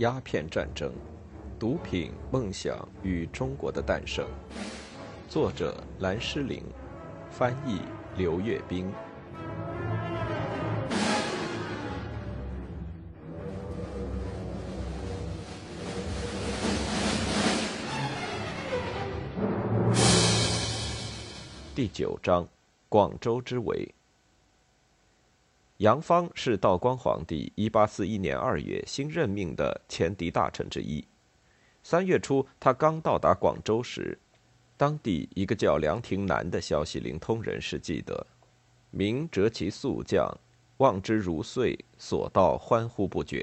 鸦片战争：毒品、梦想与中国的诞生。作者：蓝诗玲，翻译：刘月冰。第九章：广州之围。杨芳是道光皇帝1841年2月新任命的前敌大臣之一。三月初，他刚到达广州时，当地一个叫梁廷南的消息灵通人士记得：“明折其速将，望之如岁，所到欢呼不绝。”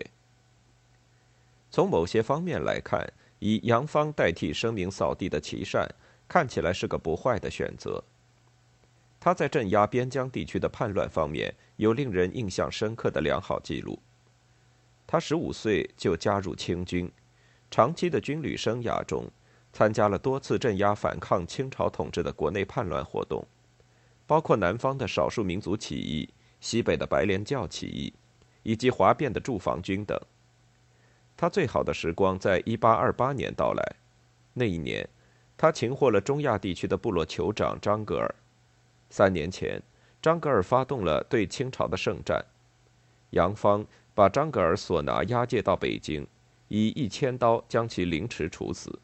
从某些方面来看，以杨芳代替声名扫地的琦善，看起来是个不坏的选择。他在镇压边疆地区的叛乱方面有令人印象深刻的良好记录。他十五岁就加入清军，长期的军旅生涯中，参加了多次镇压反抗清朝统治的国内叛乱活动，包括南方的少数民族起义、西北的白莲教起义，以及哗变的驻防军等。他最好的时光在一八二八年到来，那一年，他擒获了中亚地区的部落酋长张格尔。三年前，张格尔发动了对清朝的圣战，杨芳把张格尔所拿押解到北京，以一千刀将其凌迟处死。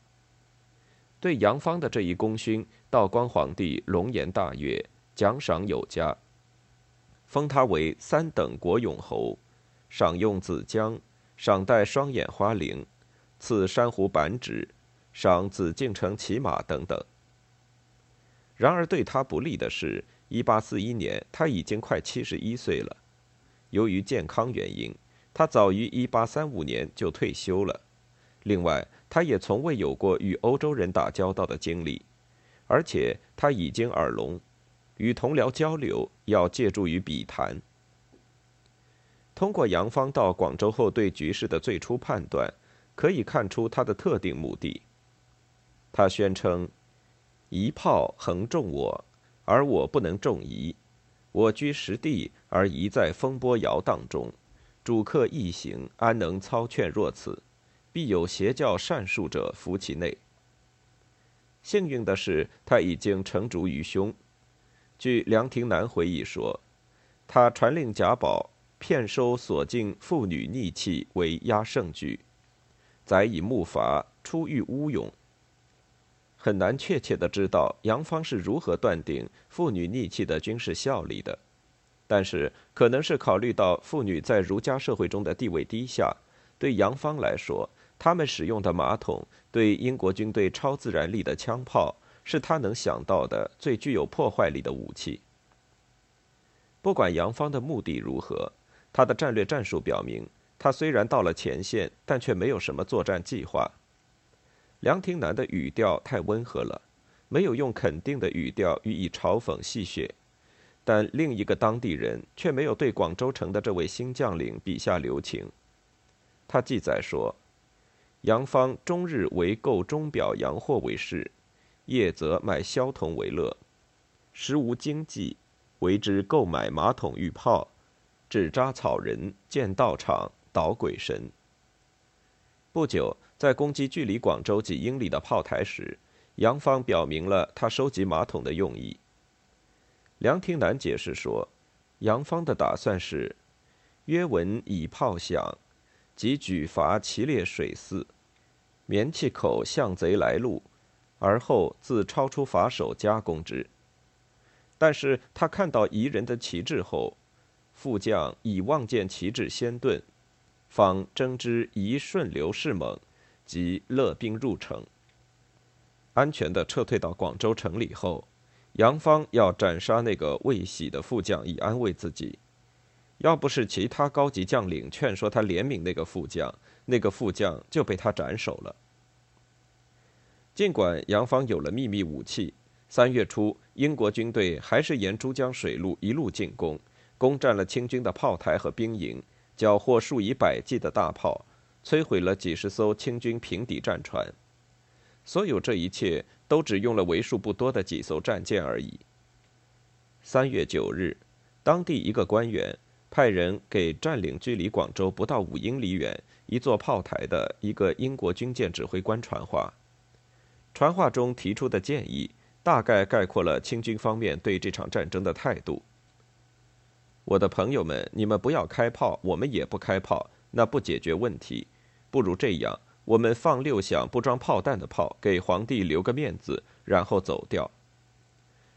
对杨芳的这一功勋，道光皇帝龙颜大悦，奖赏有加，封他为三等国勇侯，赏用紫姜，赏戴双眼花翎，赐珊瑚板指，赏紫禁城骑马等等。然而对他不利的是，1841年他已经快71岁了。由于健康原因，他早于1835年就退休了。另外，他也从未有过与欧洲人打交道的经历，而且他已经耳聋，与同僚交流要借助于笔谈。通过杨芳到广州后对局势的最初判断，可以看出他的特定目的。他宣称。一炮横中我，而我不能中夷。我居实地，而夷在风波摇荡中。主客异行，安能操劝若此？必有邪教善术者伏其内。幸运的是，他已经成竹于胸。据梁廷南回忆说，他传令贾宝骗收所进妇女逆气为压胜举，载以木筏出狱乌涌。很难确切的知道杨芳是如何断定妇女逆气的军事效力的，但是可能是考虑到妇女在儒家社会中的地位低下，对杨芳来说，他们使用的马桶对英国军队超自然力的枪炮是他能想到的最具有破坏力的武器。不管杨芳的目的如何，他的战略战术表明，他虽然到了前线，但却没有什么作战计划。梁廷南的语调太温和了，没有用肯定的语调予以嘲讽戏谑，但另一个当地人却没有对广州城的这位新将领笔下留情。他记载说：“杨芳终日为购钟表洋货为事，夜则买萧铜为乐，时无经济，为之购买马桶浴炮，纸扎草人，建道场，捣鬼神。”不久。在攻击距离广州几英里的炮台时，杨芳表明了他收集马桶的用意。梁廷南解释说，杨芳的打算是：约闻以炮响，即举筏齐列水寺，棉气口向贼来路，而后自超出筏手加工之。但是他看到夷人的旗帜后，副将以望见旗帜先遁，方征之一顺流势猛。即勒兵入城，安全的撤退到广州城里后，杨芳要斩杀那个未喜的副将以安慰自己。要不是其他高级将领劝说他怜悯那个副将，那个副将就被他斩首了。尽管杨芳有了秘密武器，三月初英国军队还是沿珠江水路一路进攻，攻占了清军的炮台和兵营，缴获数以百计的大炮。摧毁了几十艘清军平底战船，所有这一切都只用了为数不多的几艘战舰而已。三月九日，当地一个官员派人给占领距离广州不到五英里远、一座炮台的一个英国军舰指挥官传话。传话中提出的建议，大概概括了清军方面对这场战争的态度。我的朋友们，你们不要开炮，我们也不开炮，那不解决问题。不如这样，我们放六响不装炮弹的炮，给皇帝留个面子，然后走掉。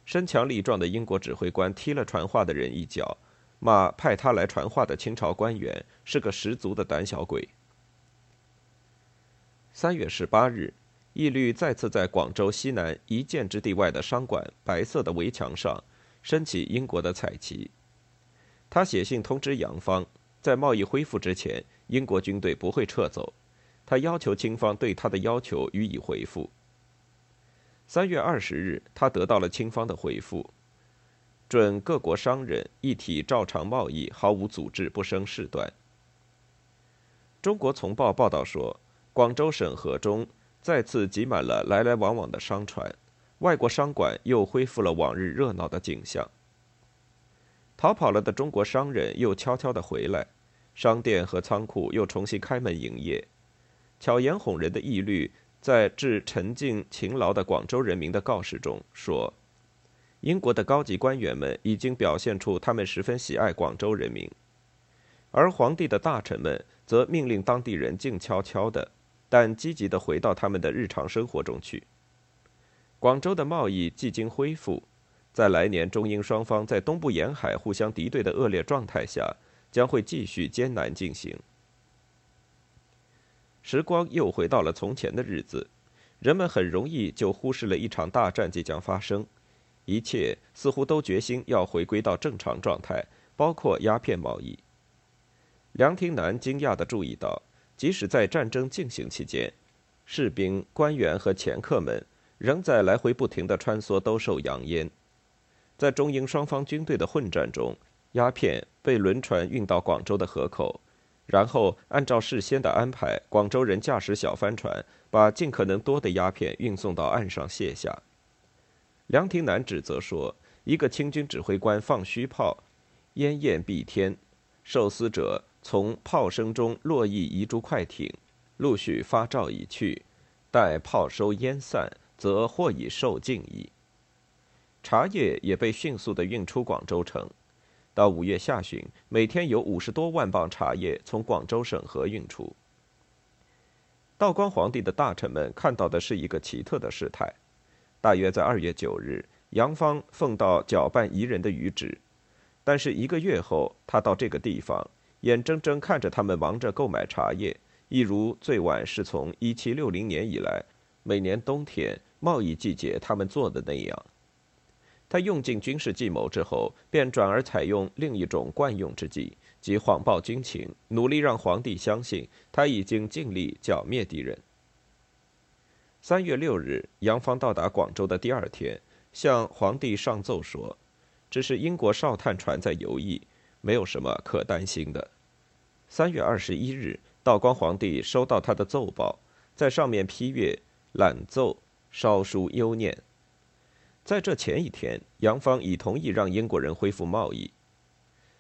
身强力壮的英国指挥官踢了传话的人一脚，骂派他来传话的清朝官员是个十足的胆小鬼。三月十八日，义律再次在广州西南一箭之地外的商馆白色的围墙上升起英国的彩旗。他写信通知杨方，在贸易恢复之前，英国军队不会撤走。他要求清方对他的要求予以回复。三月二十日，他得到了清方的回复，准各国商人一体照常贸易，毫无阻滞，不生事端。中国从报报道说，广州审核中再次挤满了来来往往的商船，外国商馆又恢复了往日热闹的景象。逃跑了的中国商人又悄悄地回来，商店和仓库又重新开门营业，巧言哄人的义律。在致沉静勤劳的广州人民的告示中说：“英国的高级官员们已经表现出他们十分喜爱广州人民，而皇帝的大臣们则命令当地人静悄悄的，但积极的回到他们的日常生活中去。广州的贸易既经恢复，在来年中英双方在东部沿海互相敌对的恶劣状态下，将会继续艰难进行。”时光又回到了从前的日子，人们很容易就忽视了一场大战即将发生，一切似乎都决心要回归到正常状态，包括鸦片贸易。梁廷南惊讶地注意到，即使在战争进行期间，士兵、官员和掮客们仍在来回不停地穿梭兜售洋烟。在中英双方军队的混战中，鸦片被轮船运到广州的河口。然后按照事先的安排，广州人驾驶小帆船，把尽可能多的鸦片运送到岸上卸下。梁廷南指责说：“一个清军指挥官放虚炮，烟焰蔽天，受司者从炮声中络绎移诸快艇，陆续发召已去，待炮收烟散，则或已受尽矣。”茶叶也被迅速地运出广州城。到五月下旬，每天有五十多万磅茶叶从广州省河运出。道光皇帝的大臣们看到的是一个奇特的事态：大约在二月九日，杨芳奉到搅拌宜人的谕旨，但是一个月后，他到这个地方，眼睁睁看着他们忙着购买茶叶，一如最晚是从一七六零年以来，每年冬天贸易季节他们做的那样。他用尽军事计谋之后，便转而采用另一种惯用之计，即谎报军情，努力让皇帝相信他已经尽力剿灭敌人。三月六日，杨芳到达广州的第二天，向皇帝上奏说：“只是英国哨探船在游弋，没有什么可担心的。”三月二十一日，道光皇帝收到他的奏报，在上面批阅览奏，烧书幽念。在这前一天，杨芳已同意让英国人恢复贸易。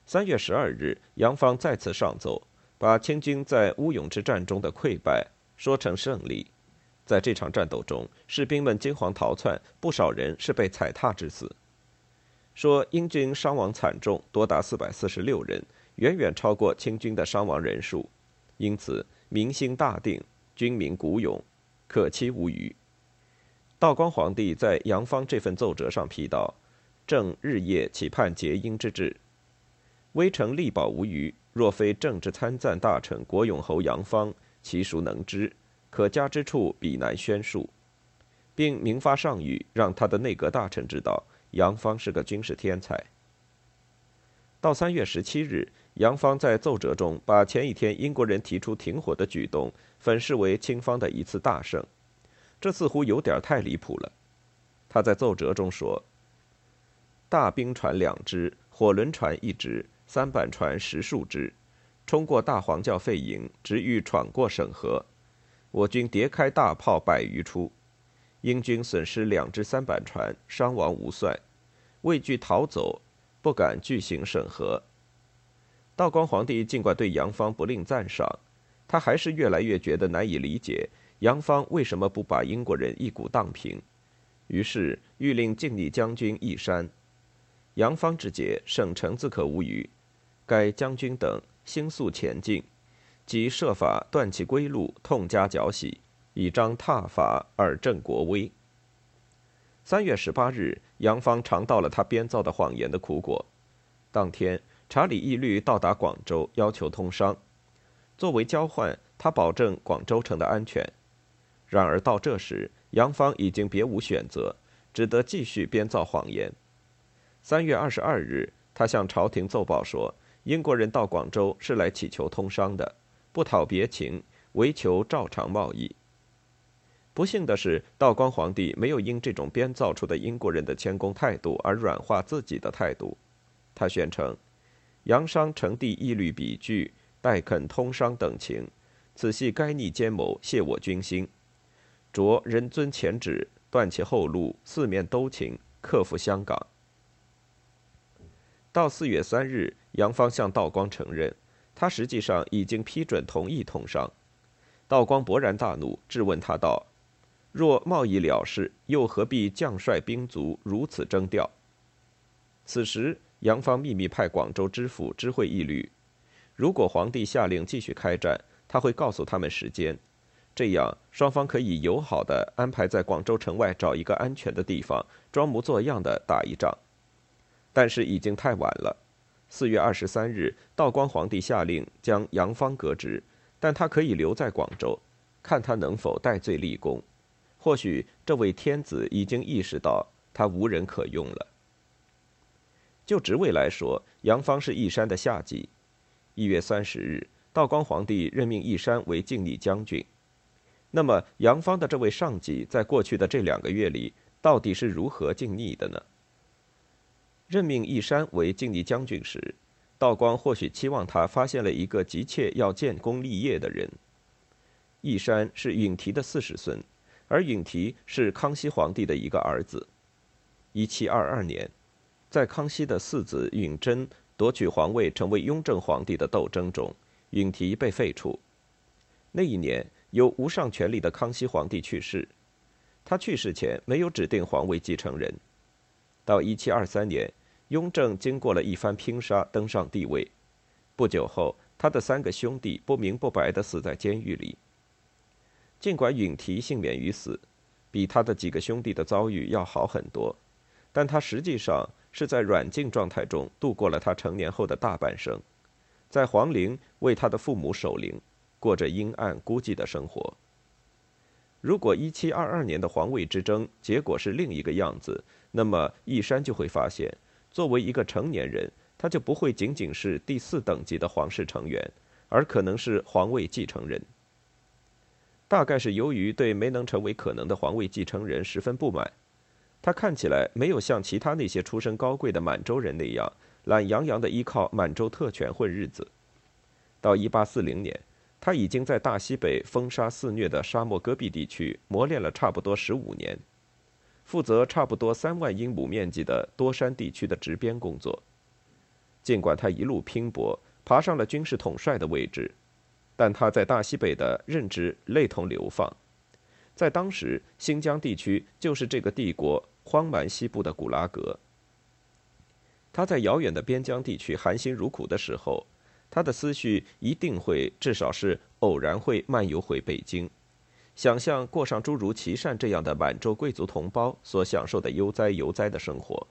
三月十二日，杨芳再次上奏，把清军在乌勇之战中的溃败说成胜利。在这场战斗中，士兵们惊慌逃窜，不少人是被踩踏致死。说英军伤亡惨重，多达四百四十六人，远远超过清军的伤亡人数，因此民心大定，军民鼓勇，可期无虞。道光皇帝在杨芳这份奏折上批道：“正日夜期盼结英之志，微臣力保无虞。若非政治参赞大臣国永侯杨芳，其孰能知？可加之处，彼难宣述。”并明发上谕，让他的内阁大臣知道杨芳是个军事天才。到三月十七日，杨芳在奏折中把前一天英国人提出停火的举动，粉饰为清方的一次大胜。这似乎有点太离谱了。他在奏折中说：“大兵船两只，火轮船一只，三板船十数只，冲过大黄教费营，直欲闯过省河。我军叠开大炮百余出，英军损失两只三板船，伤亡无算，畏惧逃走，不敢拒行省河。”道光皇帝尽管对杨芳不吝赞赏，他还是越来越觉得难以理解杨芳为什么不把英国人一鼓荡平，于是欲令靖逆将军义山。杨芳之节，省城自可无虞。该将军等星速前进，即设法断其归路，痛加剿洗，以彰挞法而振国威。三月十八日，杨芳尝到了他编造的谎言的苦果。当天，查理义律到达广州，要求通商。作为交换，他保证广州城的安全。然而到这时，杨芳已经别无选择，只得继续编造谎言。三月二十二日，他向朝廷奏报说。英国人到广州是来祈求通商的，不讨别情，唯求照常贸易。不幸的是，道光皇帝没有因这种编造出的英国人的谦恭态度而软化自己的态度。他宣称：“洋商呈递义律笔据，待肯通商等情，此系该逆奸谋，泄我军心。着人尊前旨，断其后路，四面兜情，克服香港。”到四月三日，杨芳向道光承认，他实际上已经批准同意通商。道光勃然大怒，质问他道：“若贸易了事，又何必将率兵卒如此征调？”此时，杨芳秘密派广州知府知会义律，如果皇帝下令继续开战，他会告诉他们时间，这样双方可以友好的安排在广州城外找一个安全的地方，装模作样的打一仗。但是已经太晚了。四月二十三日，道光皇帝下令将杨芳革职，但他可以留在广州，看他能否戴罪立功。或许这位天子已经意识到他无人可用了。就职位来说，杨芳是义山的下级。一月三十日，道光皇帝任命义山为靖逆将军。那么，杨芳的这位上级在过去的这两个月里，到底是如何靖逆的呢？任命义山为靖逆将军时，道光或许期望他发现了一个急切要建功立业的人。义山是允提的四世孙，而允提是康熙皇帝的一个儿子。一七二二年，在康熙的四子允贞夺取皇位成为雍正皇帝的斗争中，允提被废除。那一年，有无上权力的康熙皇帝去世，他去世前没有指定皇位继承人。到一七二三年，雍正经过了一番拼杀，登上帝位。不久后，他的三个兄弟不明不白地死在监狱里。尽管允提幸免于死，比他的几个兄弟的遭遇要好很多，但他实际上是在软禁状态中度过了他成年后的大半生，在皇陵为他的父母守灵，过着阴暗孤寂的生活。如果一七二二年的皇位之争结果是另一个样子，那么义山就会发现，作为一个成年人，他就不会仅仅是第四等级的皇室成员，而可能是皇位继承人。大概是由于对没能成为可能的皇位继承人十分不满，他看起来没有像其他那些出身高贵的满洲人那样懒洋洋地依靠满洲特权混日子。到一八四零年，他已经在大西北风沙肆虐的沙漠戈壁地区磨练了差不多十五年。负责差不多三万英亩面积的多山地区的执鞭工作。尽管他一路拼搏，爬上了军事统帅的位置，但他在大西北的任职类同流放。在当时，新疆地区就是这个帝国荒蛮西部的古拉格。他在遥远的边疆地区含辛茹苦的时候，他的思绪一定会，至少是偶然会漫游回北京。想象过上诸如琦善这样的满洲贵族同胞所享受的悠哉悠哉的生活。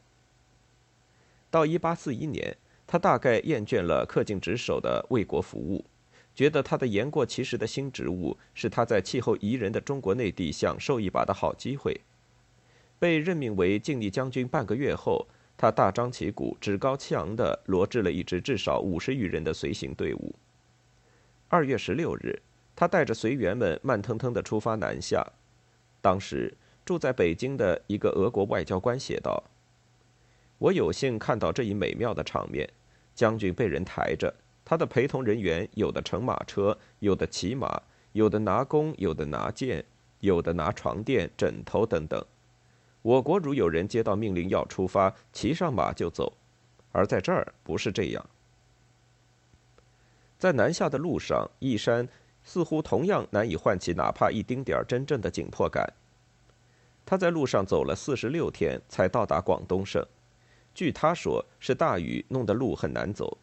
到一八四一年，他大概厌倦了恪尽职守的为国服务，觉得他的言过其实的新职务是他在气候宜人的中国内地享受一把的好机会。被任命为靖逆将军半个月后，他大张旗鼓、趾高气昂地罗织了一支至少五十余人的随行队伍。二月十六日。他带着随员们慢腾腾地出发南下。当时住在北京的一个俄国外交官写道：“我有幸看到这一美妙的场面：将军被人抬着，他的陪同人员有的乘马车，有的骑马，有的拿弓，有的拿剑，有的拿床垫、枕头等等。我国如有人接到命令要出发，骑上马就走，而在这儿不是这样。在南下的路上，义山。”似乎同样难以唤起哪怕一丁点儿真正的紧迫感。他在路上走了四十六天才到达广东省，据他说是大雨弄得路很难走。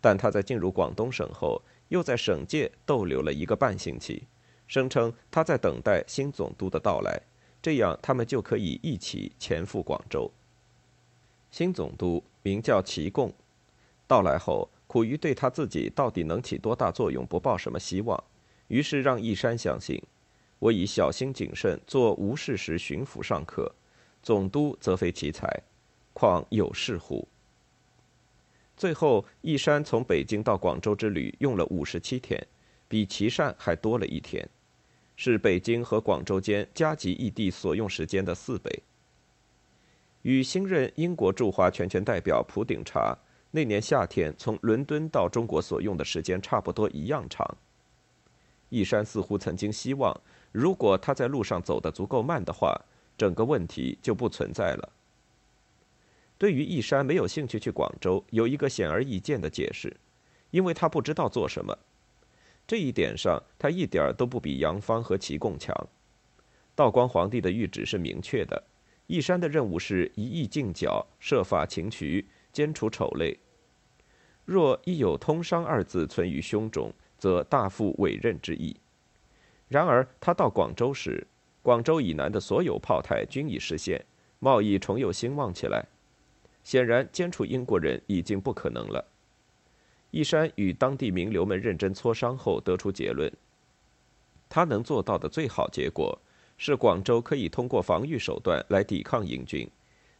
但他在进入广东省后，又在省界逗留了一个半星期，声称他在等待新总督的到来，这样他们就可以一起前赴广州。新总督名叫齐贡，到来后苦于对他自己到底能起多大作用不抱什么希望，于是让义山相信。我以小心谨慎，做无事时巡抚尚可，总督则非其才，况有事乎？最后，义山从北京到广州之旅用了五十七天，比琦善还多了一天，是北京和广州间加急异地所用时间的四倍。与新任英国驻华全权代表普鼎查那年夏天从伦敦到中国所用的时间差不多一样长。义山似乎曾经希望。如果他在路上走得足够慢的话，整个问题就不存在了。对于义山没有兴趣去广州，有一个显而易见的解释，因为他不知道做什么。这一点上，他一点都不比杨芳和齐贡强。道光皇帝的谕旨是明确的，义山的任务是一意进剿，设法擒渠，歼除丑类。若一有通商二字存于胸中，则大负委任之意。然而，他到广州时，广州以南的所有炮台均已实现，贸易重又兴旺起来。显然，歼除英国人已经不可能了。义山与当地名流们认真磋商后，得出结论：他能做到的最好结果是，广州可以通过防御手段来抵抗英军，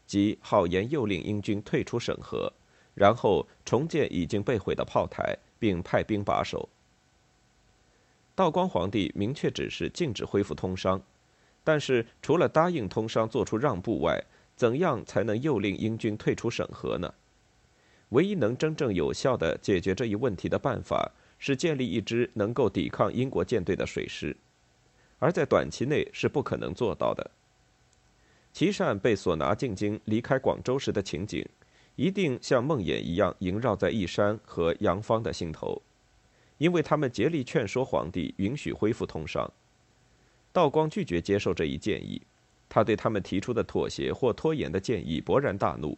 即好言诱令英军退出审核，然后重建已经被毁的炮台，并派兵把守。道光皇帝明确指示禁止恢复通商，但是除了答应通商做出让步外，怎样才能诱令英军退出审核呢？唯一能真正有效的解决这一问题的办法是建立一支能够抵抗英国舰队的水师，而在短期内是不可能做到的。琦善被所拿进京离开广州时的情景，一定像梦魇一样萦绕在义山和杨芳的心头。因为他们竭力劝说皇帝允许恢复通商，道光拒绝接受这一建议，他对他们提出的妥协或拖延的建议勃然大怒，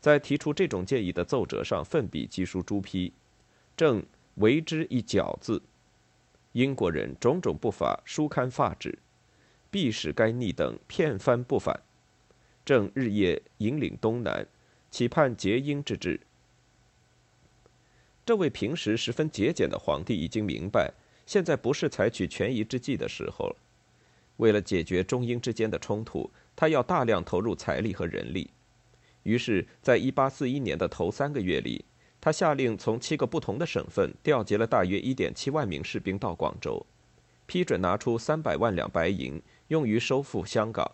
在提出这种建议的奏折上奋笔疾书朱批，正为之一绞字。英国人种种不法，书刊发指，必使该逆等片帆不返。正日夜引领东南，期盼结英之志。这位平时十分节俭的皇帝已经明白，现在不是采取权宜之计的时候了。为了解决中英之间的冲突，他要大量投入财力和人力。于是，在一八四一年的头三个月里，他下令从七个不同的省份调集了大约一点七万名士兵到广州，批准拿出三百万两白银用于收复香港。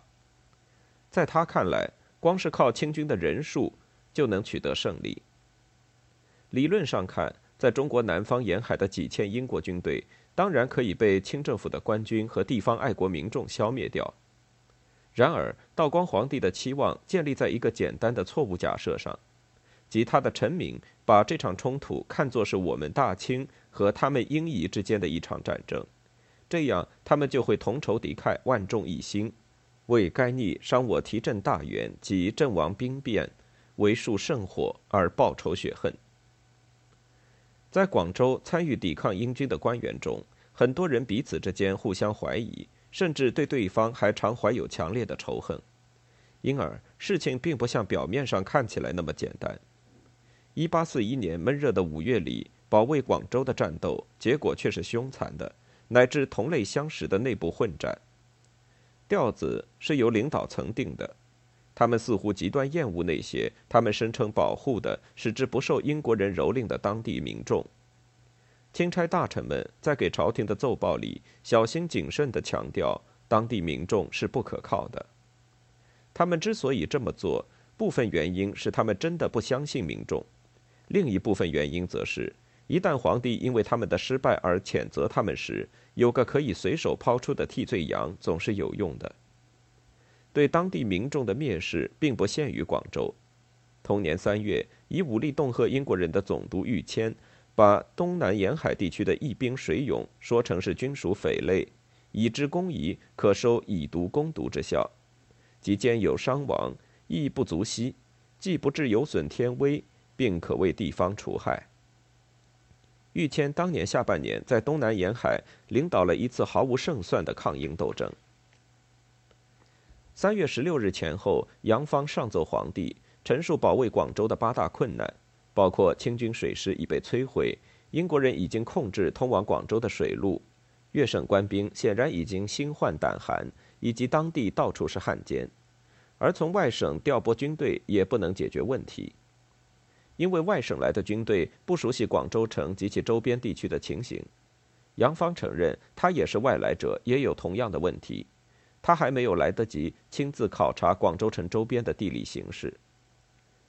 在他看来，光是靠清军的人数就能取得胜利。理论上看，在中国南方沿海的几千英国军队，当然可以被清政府的官军和地方爱国民众消灭掉。然而，道光皇帝的期望建立在一个简单的错误假设上，即他的臣民把这场冲突看作是我们大清和他们英夷之间的一场战争，这样他们就会同仇敌忾，万众一心，为该逆伤我提振大元及阵亡兵变，为数甚火而报仇雪恨。在广州参与抵抗英军的官员中，很多人彼此之间互相怀疑，甚至对对方还常怀有强烈的仇恨，因而事情并不像表面上看起来那么简单。一八四一年闷热的五月里，保卫广州的战斗结果却是凶残的，乃至同类相识的内部混战。调子是由领导层定的。他们似乎极端厌恶那些他们声称保护的、使之不受英国人蹂躏的当地民众。钦差大臣们在给朝廷的奏报里小心谨慎地强调，当地民众是不可靠的。他们之所以这么做，部分原因是他们真的不相信民众，另一部分原因则是，一旦皇帝因为他们的失败而谴责他们时，有个可以随手抛出的替罪羊总是有用的。对当地民众的蔑视并不限于广州。同年三月，以武力恫吓英国人的总督玉谦，把东南沿海地区的义兵水勇说成是军属匪类，以之攻夷，可收以毒攻毒之效，即兼有伤亡，亦不足惜，既不致有损天威，并可为地方除害。玉谦当年下半年在东南沿海领导了一次毫无胜算的抗英斗争。三月十六日前后，杨芳上奏皇帝，陈述保卫广州的八大困难，包括清军水师已被摧毁，英国人已经控制通往广州的水路，粤省官兵显然已经心患胆寒，以及当地到处是汉奸，而从外省调拨军队也不能解决问题。因为外省来的军队不熟悉广州城及其周边地区的情形，杨芳承认他也是外来者，也有同样的问题。他还没有来得及亲自考察广州城周边的地理形势。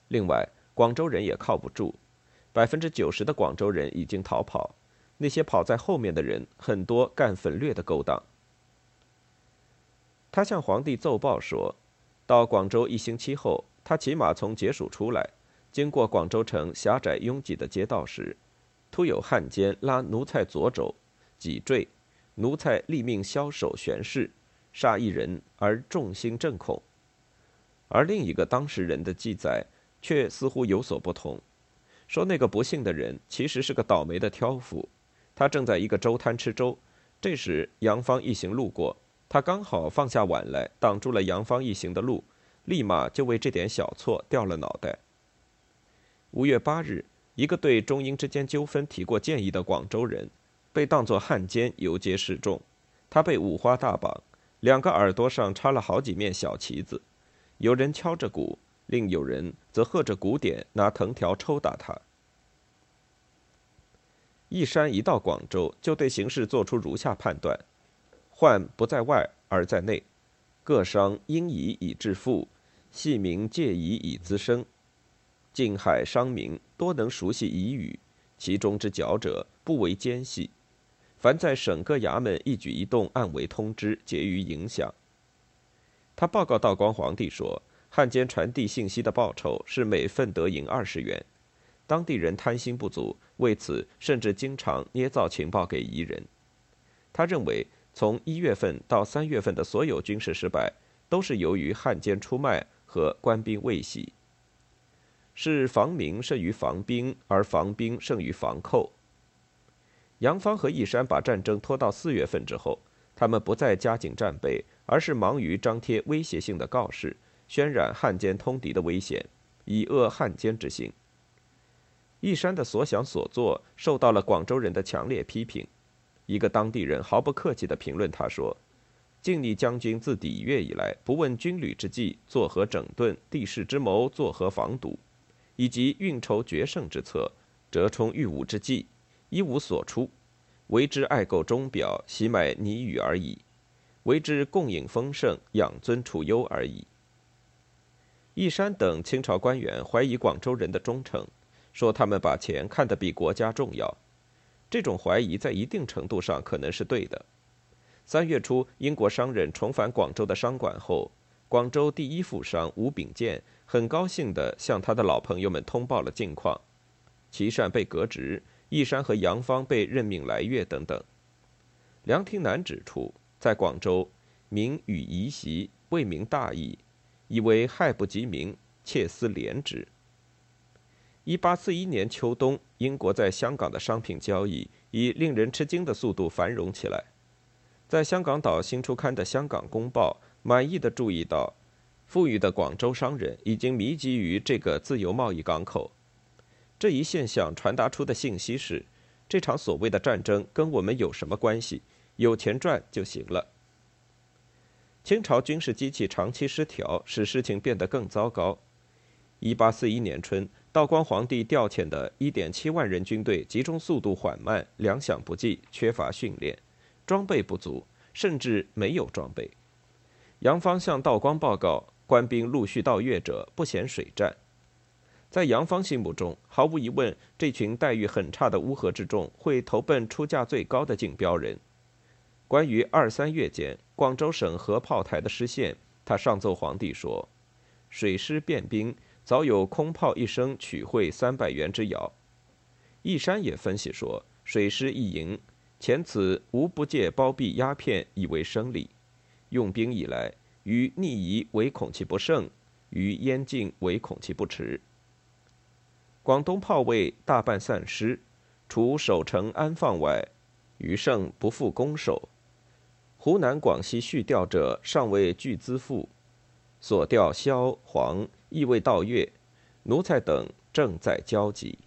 另外，广州人也靠不住，百分之九十的广州人已经逃跑，那些跑在后面的人很多干粉掠的勾当。他向皇帝奏报说，到广州一星期后，他骑马从解署出来。经过广州城狭窄拥挤的街道时，突有汉奸拉奴才左肘，脊坠，奴才立命枭首悬势，杀一人而众心震恐。而另一个当事人的记载却似乎有所不同，说那个不幸的人其实是个倒霉的挑夫，他正在一个粥摊吃粥，这时杨芳一行路过，他刚好放下碗来挡住了杨芳一行的路，立马就为这点小错掉了脑袋。五月八日，一个对中英之间纠纷提过建议的广州人，被当作汉奸游街示众。他被五花大绑，两个耳朵上插了好几面小旗子，有人敲着鼓，另有人则喝着鼓点，拿藤条抽打他。一山一到广州，就对形势做出如下判断：患不在外而在内，各商因夷以致富，系民借夷以滋生。近海商民多能熟悉彝语，其中之佼者不为奸细。凡在省各衙门一举一动，暗为通知，结于影响。他报告道光皇帝说，汉奸传递信息的报酬是每份得银二十元，当地人贪心不足，为此甚至经常捏造情报给彝人。他认为，从一月份到三月份的所有军事失败，都是由于汉奸出卖和官兵未洗。是防民胜于防兵，而防兵胜于防寇。杨芳和义山把战争拖到四月份之后，他们不再加紧战备，而是忙于张贴威胁性的告示，渲染汉奸通敌的危险，以遏汉奸之心。义山的所想所作受到了广州人的强烈批评。一个当地人毫不客气地评论他说：“靖逆将军自抵越以来，不问军旅之计，作何整顿；地势之谋，作何防堵。”以及运筹决胜之策，折冲御武之计，一无所出，为之爱购钟表，喜买泥羽而已；为之共饮丰盛，养尊处优而已。义山等清朝官员怀疑广州人的忠诚，说他们把钱看得比国家重要。这种怀疑在一定程度上可能是对的。三月初，英国商人重返广州的商馆后，广州第一富商吴秉健。很高兴地向他的老朋友们通报了近况：琦善被革职，义山和杨芳被任命来粤等等。梁廷南指出，在广州，民与夷习为民大义，以为害不及民，切思廉之。一八四一年秋冬，英国在香港的商品交易以令人吃惊的速度繁荣起来。在香港岛新出刊的《香港公报》满意的注意到。富裕的广州商人已经迷集于这个自由贸易港口。这一现象传达出的信息是：这场所谓的战争跟我们有什么关系？有钱赚就行了。清朝军事机器长期失调，使事情变得更糟糕。1841年春，道光皇帝调遣的一点七万人军队集中速度缓慢，粮饷不济，缺乏训练，装备不足，甚至没有装备。杨芳向道光报告。官兵陆续到粤者不嫌水战，在杨芳心目中，毫无疑问，这群待遇很差的乌合之众会投奔出价最高的竞标人。关于二三月间广州省核炮台的失陷，他上奏皇帝说：“水师变兵，早有空炮一声取会三百元之谣。”一山也分析说，水师一营前此无不借包庇鸦片以为生利，用兵以来，于逆夷唯恐其不胜，于燕境唯恐其不迟。广东炮卫大半散失，除守城安放外，余剩不复攻守。湖南、广西续调者尚未具资付，所调萧、黄亦未到月，奴才等正在焦急。